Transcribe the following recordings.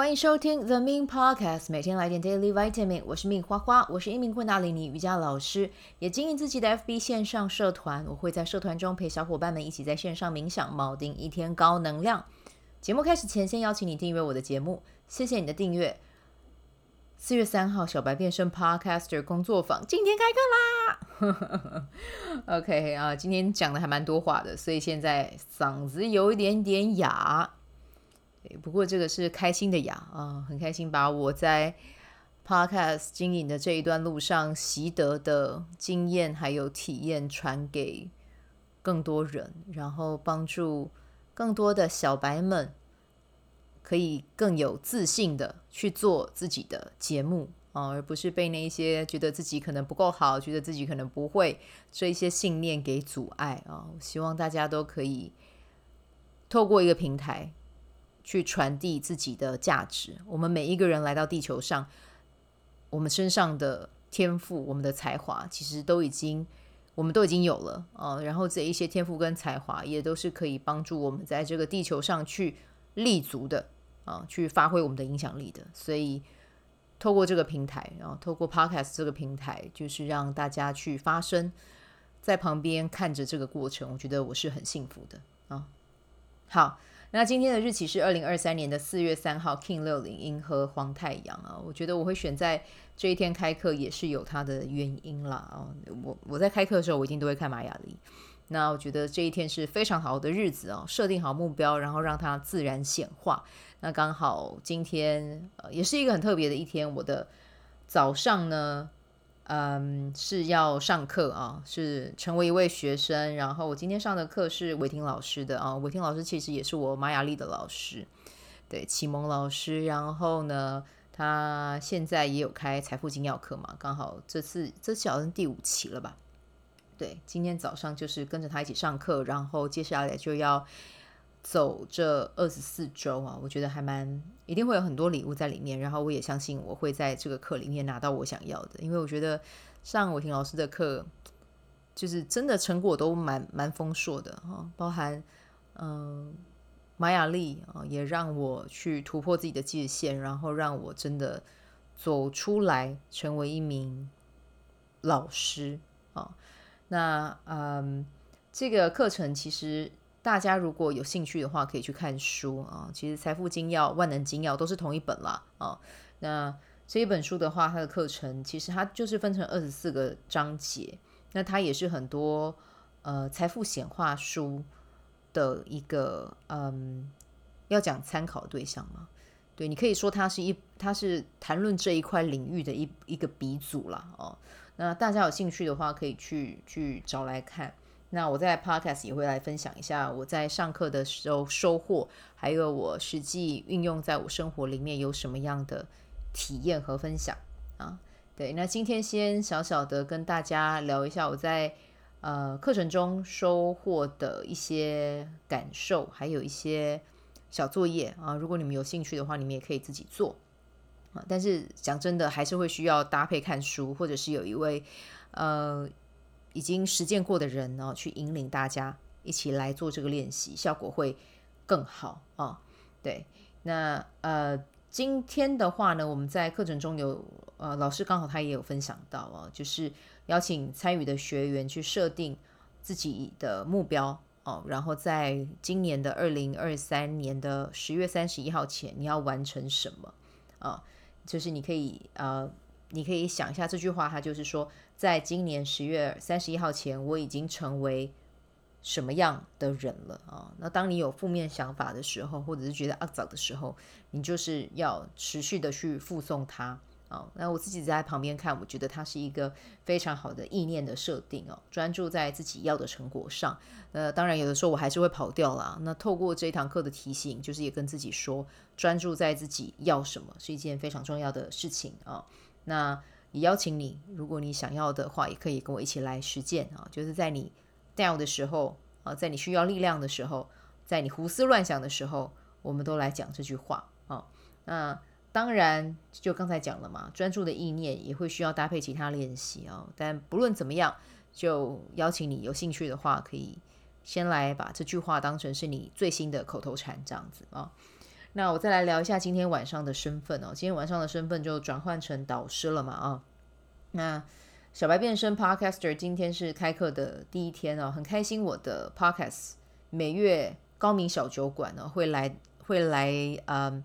欢迎收听 The Min Podcast，每天来点 Daily Vitamin。我是 Min 花花，我是一名昆达里尼瑜伽老师，也经营自己的 FB 线上社团。我会在社团中陪小伙伴们一起在线上冥想，锚定一天高能量。节目开始前，先邀请你订阅我的节目，谢谢你的订阅。四月三号，小白变身 Podcaster 工作坊，今天开课啦！OK 啊，今天讲的还蛮多话的，所以现在嗓子有一点点哑。不过这个是开心的呀啊，很开心把我在 Podcast 经营的这一段路上习得的经验还有体验传给更多人，然后帮助更多的小白们可以更有自信的去做自己的节目啊，而不是被那些觉得自己可能不够好，觉得自己可能不会这一些信念给阻碍啊。希望大家都可以透过一个平台。去传递自己的价值。我们每一个人来到地球上，我们身上的天赋、我们的才华，其实都已经，我们都已经有了啊、然后这一些天赋跟才华，也都是可以帮助我们在这个地球上去立足的啊、去发挥我们的影响力的。所以，透过这个平台，然后透过 Podcast 这个平台，就是让大家去发声，在旁边看着这个过程，我觉得我是很幸福的啊、好。那今天的日期是二零二三年的四月三号，King 六零银河黄太阳啊，我觉得我会选在这一天开课也是有它的原因啦啊。我我在开课的时候，我一定都会看玛雅历。那我觉得这一天是非常好的日子哦，设定好目标，然后让它自然显化。那刚好今天呃也是一个很特别的一天，我的早上呢。嗯，是要上课啊，是成为一位学生。然后我今天上的课是韦婷老师的啊，韦婷老师其实也是我玛雅丽的老师，对，启蒙老师。然后呢，他现在也有开财富精要课嘛，刚好这次这次好像第五期了吧？对，今天早上就是跟着他一起上课，然后接下来就要。走这二十四周啊，我觉得还蛮一定会有很多礼物在里面。然后我也相信我会在这个课里面拿到我想要的，因为我觉得上伟霆老师的课，就是真的成果都蛮蛮丰硕的哈，包含嗯玛雅丽啊，也让我去突破自己的界限，然后让我真的走出来成为一名老师啊。那嗯，这个课程其实。大家如果有兴趣的话，可以去看书啊。其实《财富精要》《万能精要》都是同一本啦啊。那这一本书的话，它的课程其实它就是分成二十四个章节。那它也是很多呃财富显化书的一个嗯，要讲参考对象嘛。对，你可以说它是一，它是谈论这一块领域的一一个鼻祖啦哦。那大家有兴趣的话，可以去去找来看。那我在 Podcast 也会来分享一下我在上课的时候收获，还有我实际运用在我生活里面有什么样的体验和分享啊？对，那今天先小小的跟大家聊一下我在呃课程中收获的一些感受，还有一些小作业啊。如果你们有兴趣的话，你们也可以自己做啊。但是讲真的，还是会需要搭配看书，或者是有一位呃。已经实践过的人呢，去引领大家一起来做这个练习，效果会更好啊。对，那呃，今天的话呢，我们在课程中有呃，老师刚好他也有分享到啊，就是邀请参与的学员去设定自己的目标哦，然后在今年的二零二三年的十月三十一号前，你要完成什么啊？就是你可以呃。你可以想一下这句话，它就是说，在今年十月三十一号前，我已经成为什么样的人了啊？那当你有负面想法的时候，或者是觉得肮脏的时候，你就是要持续的去附送它啊。那我自己在旁边看，我觉得它是一个非常好的意念的设定哦，专注在自己要的成果上。那当然，有的时候我还是会跑掉啦。那透过这堂课的提醒，就是也跟自己说，专注在自己要什么是一件非常重要的事情啊。那也邀请你，如果你想要的话，也可以跟我一起来实践啊！就是在你 down 的时候啊，在你需要力量的时候，在你胡思乱想的时候，我们都来讲这句话啊。那当然，就刚才讲了嘛，专注的意念也会需要搭配其他练习啊。但不论怎么样，就邀请你有兴趣的话，可以先来把这句话当成是你最新的口头禅这样子啊。那我再来聊一下今天晚上的身份哦。今天晚上的身份就转换成导师了嘛啊。那小白变身 Podcaster 今天是开课的第一天哦，很开心我的 Podcast 每月高明小酒馆呢会来会来嗯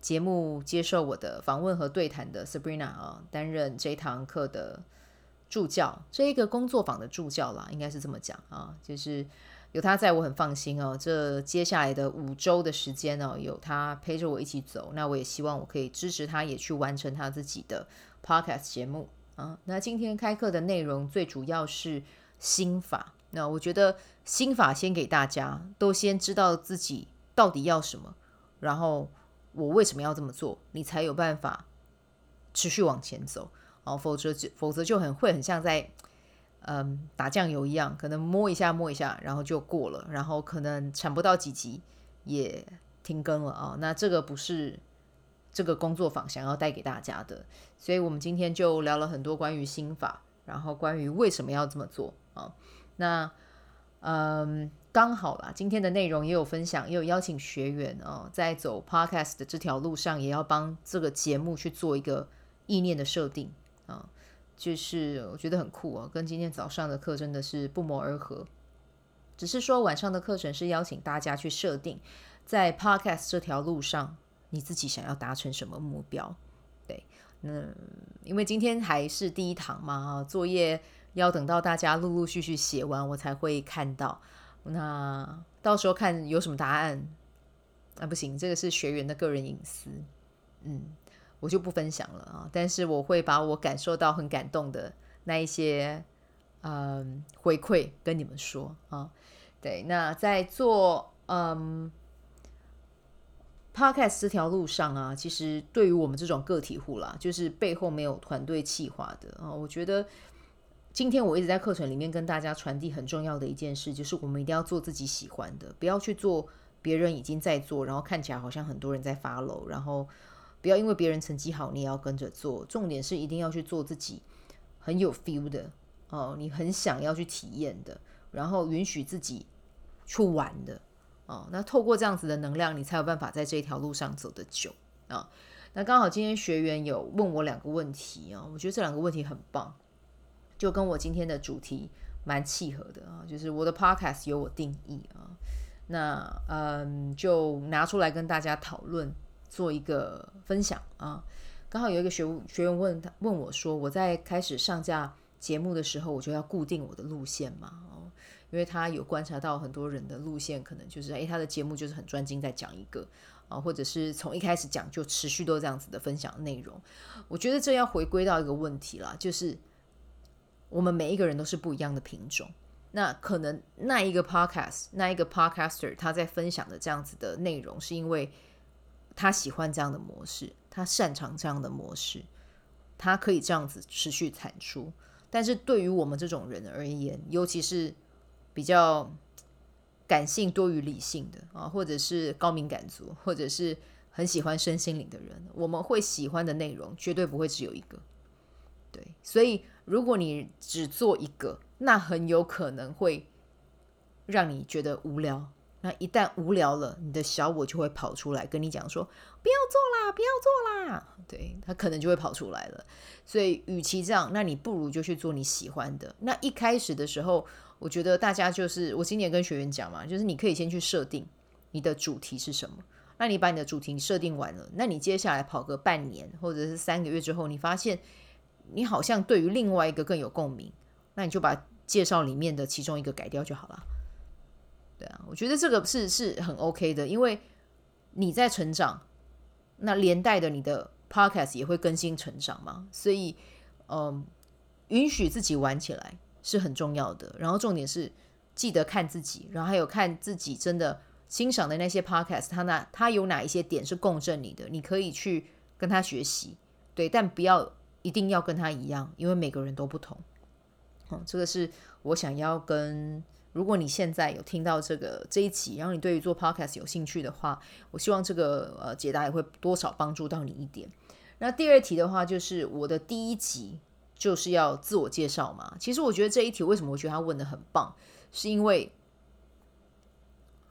节目接受我的访问和对谈的 Sabrina 啊，担任这堂课的助教，这一个工作坊的助教啦，应该是这么讲啊，就是。有他在我很放心哦。这接下来的五周的时间哦，有他陪着我一起走。那我也希望我可以支持他，也去完成他自己的 podcast 节目啊。那今天开课的内容最主要是心法。那我觉得心法先给大家，都先知道自己到底要什么，然后我为什么要这么做，你才有办法持续往前走哦。否则就否则就很会很像在。嗯，打酱油一样，可能摸一下摸一下，然后就过了，然后可能产不到几集也停更了啊。那这个不是这个工作坊想要带给大家的，所以我们今天就聊了很多关于心法，然后关于为什么要这么做啊。那嗯，刚好啦，今天的内容也有分享，也有邀请学员啊，在走 Podcast 的这条路上，也要帮这个节目去做一个意念的设定啊。就是我觉得很酷哦，跟今天早上的课真的是不谋而合。只是说晚上的课程是邀请大家去设定，在 Podcast 这条路上，你自己想要达成什么目标？对，那，因为今天还是第一堂嘛，作业要等到大家陆陆续续写完，我才会看到。那到时候看有什么答案，啊，不行，这个是学员的个人隐私，嗯。我就不分享了啊，但是我会把我感受到很感动的那一些，嗯，回馈跟你们说啊。对，那在做嗯 Podcast 这条路上啊，其实对于我们这种个体户啦，就是背后没有团队企划的啊，我觉得今天我一直在课程里面跟大家传递很重要的一件事，就是我们一定要做自己喜欢的，不要去做别人已经在做，然后看起来好像很多人在 follow，然后。不要因为别人成绩好，你也要跟着做。重点是一定要去做自己很有 feel 的哦，你很想要去体验的，然后允许自己去玩的哦。那透过这样子的能量，你才有办法在这条路上走得久啊、那刚好今天学员有问我两个问题啊、哦，我觉得这两个问题很棒，就跟我今天的主题蛮契合的啊、就是我的 podcast 有我定义啊、那嗯，就拿出来跟大家讨论。做一个分享啊，刚好有一个学学员问他问我说，我在开始上架节目的时候，我就要固定我的路线嘛？哦，因为他有观察到很多人的路线，可能就是诶，他的节目就是很专精在讲一个啊，或者是从一开始讲就持续都这样子的分享内容。我觉得这要回归到一个问题啦，就是我们每一个人都是不一样的品种，那可能那一个 podcast 那一个 podcaster 他在分享的这样子的内容，是因为。他喜欢这样的模式，他擅长这样的模式，他可以这样子持续产出。但是对于我们这种人而言，尤其是比较感性多于理性的啊，或者是高敏感族，或者是很喜欢身心灵的人，我们会喜欢的内容绝对不会只有一个。对，所以如果你只做一个，那很有可能会让你觉得无聊。那一旦无聊了，你的小我就会跑出来跟你讲说：“不要做啦，不要做啦。”对，他可能就会跑出来了。所以，与其这样，那你不如就去做你喜欢的。那一开始的时候，我觉得大家就是我今年跟学员讲嘛，就是你可以先去设定你的主题是什么。那你把你的主题设定完了，那你接下来跑个半年或者是三个月之后，你发现你好像对于另外一个更有共鸣，那你就把介绍里面的其中一个改掉就好了。对啊，我觉得这个是是很 OK 的，因为你在成长，那连带的你的 Podcast 也会更新成长嘛，所以嗯，允许自己玩起来是很重要的。然后重点是记得看自己，然后还有看自己真的欣赏的那些 Podcast，它那它有哪一些点是共振你的，你可以去跟他学习，对，但不要一定要跟他一样，因为每个人都不同。嗯，这个是我想要跟。如果你现在有听到这个这一期，然后你对于做 podcast 有兴趣的话，我希望这个呃解答也会多少帮助到你一点。那第二题的话，就是我的第一集就是要自我介绍嘛。其实我觉得这一题为什么我觉得他问的很棒，是因为，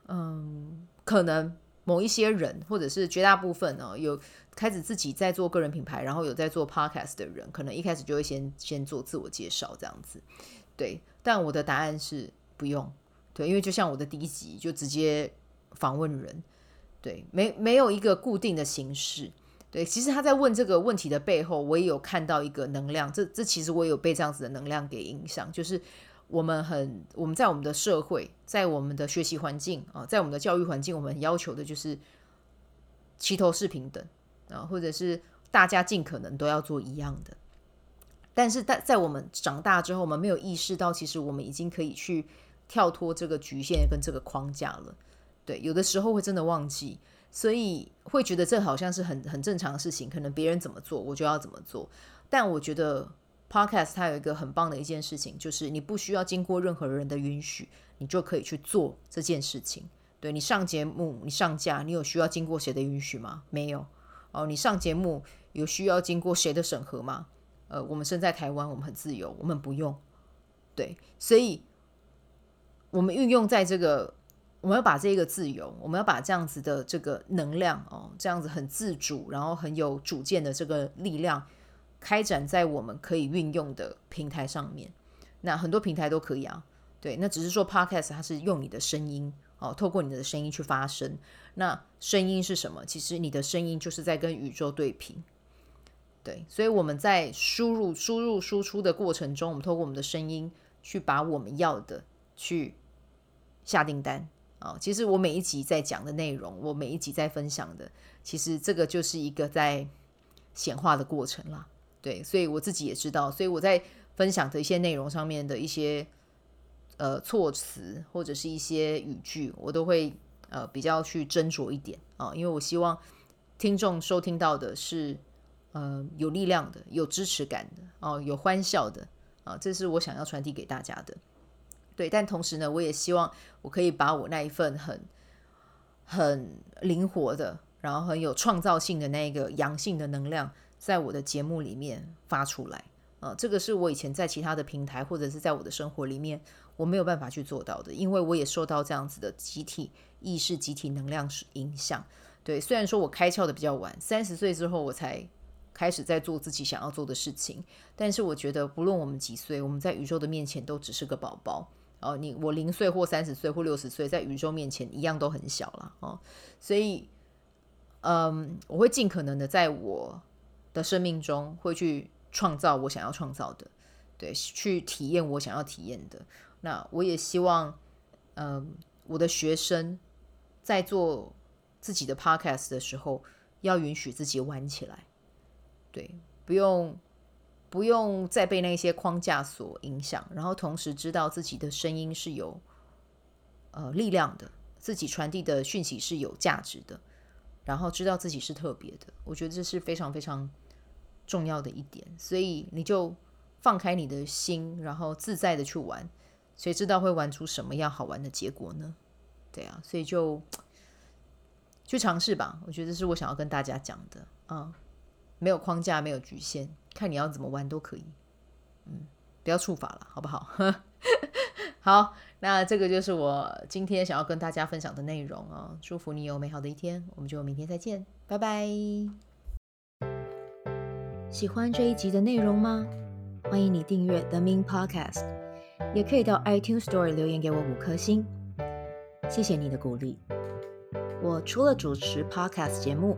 嗯，可能某一些人，或者是绝大部分呢，有开始自己在做个人品牌，然后有在做 podcast 的人，可能一开始就会先先做自我介绍这样子。对，但我的答案是不用。对，因为就像我的第一集就直接访问人，对，没没有一个固定的形式。对，其实他在问这个问题的背后，我也有看到一个能量。这这其实我也有被这样子的能量给影响，就是我们很我们在我们的社会，在我们的学习环境啊，在我们的教育环境，我们要求的就是齐头是平等啊，或者是大家尽可能都要做一样的。但是在在我们长大之后，我们没有意识到，其实我们已经可以去。跳脱这个局限跟这个框架了，对，有的时候会真的忘记，所以会觉得这好像是很很正常的事情，可能别人怎么做，我就要怎么做。但我觉得 Podcast 它有一个很棒的一件事情，就是你不需要经过任何人的允许，你就可以去做这件事情。对，你上节目，你上架，你有需要经过谁的允许吗？没有。哦，你上节目有需要经过谁的审核吗？呃，我们身在台湾，我们很自由，我们不用。对，所以。我们运用在这个，我们要把这个自由，我们要把这样子的这个能量哦，这样子很自主，然后很有主见的这个力量，开展在我们可以运用的平台上面。那很多平台都可以啊，对，那只是说 Podcast 它是用你的声音哦，透过你的声音去发声。那声音是什么？其实你的声音就是在跟宇宙对频。对，所以我们在输入、输入、输出的过程中，我们透过我们的声音去把我们要的去。下订单啊、其实我每一集在讲的内容，我每一集在分享的，其实这个就是一个在显化的过程啦。对，所以我自己也知道，所以我在分享的一些内容上面的一些呃措辞或者是一些语句，我都会呃比较去斟酌一点啊、因为我希望听众收听到的是呃有力量的、有支持感的哦，有欢笑的啊、这是我想要传递给大家的。对，但同时呢，我也希望我可以把我那一份很很灵活的，然后很有创造性的那个阳性的能量，在我的节目里面发出来。呃，这个是我以前在其他的平台或者是在我的生活里面我没有办法去做到的，因为我也受到这样子的集体意识、集体能量影响。对，虽然说我开窍的比较晚，三十岁之后我才开始在做自己想要做的事情，但是我觉得不论我们几岁，我们在宇宙的面前都只是个宝宝。哦，你我零岁或三十岁或六十岁，在宇宙面前一样都很小了哦，所以，嗯，我会尽可能的在我的生命中会去创造我想要创造的，对，去体验我想要体验的。那我也希望，嗯，我的学生在做自己的 podcast 的时候，要允许自己玩起来，对，不用。不用再被那些框架所影响，然后同时知道自己的声音是有呃力量的，自己传递的讯息是有价值的，然后知道自己是特别的，我觉得这是非常非常重要的一点。所以你就放开你的心，然后自在的去玩，谁知道会玩出什么样好玩的结果呢？对啊，所以就 去尝试吧。我觉得是我想要跟大家讲的啊，没有框架，没有局限。看你要怎么玩都可以，嗯，不要触法了，好不好？好，那这个就是我今天想要跟大家分享的内容哦。祝福你有美好的一天，我们就明天再见，拜拜。喜欢这一集的内容吗？欢迎你订阅 The Min Podcast，也可以到 iTunes Store 留言给我五颗星，谢谢你的鼓励。我除了主持 Podcast 节目，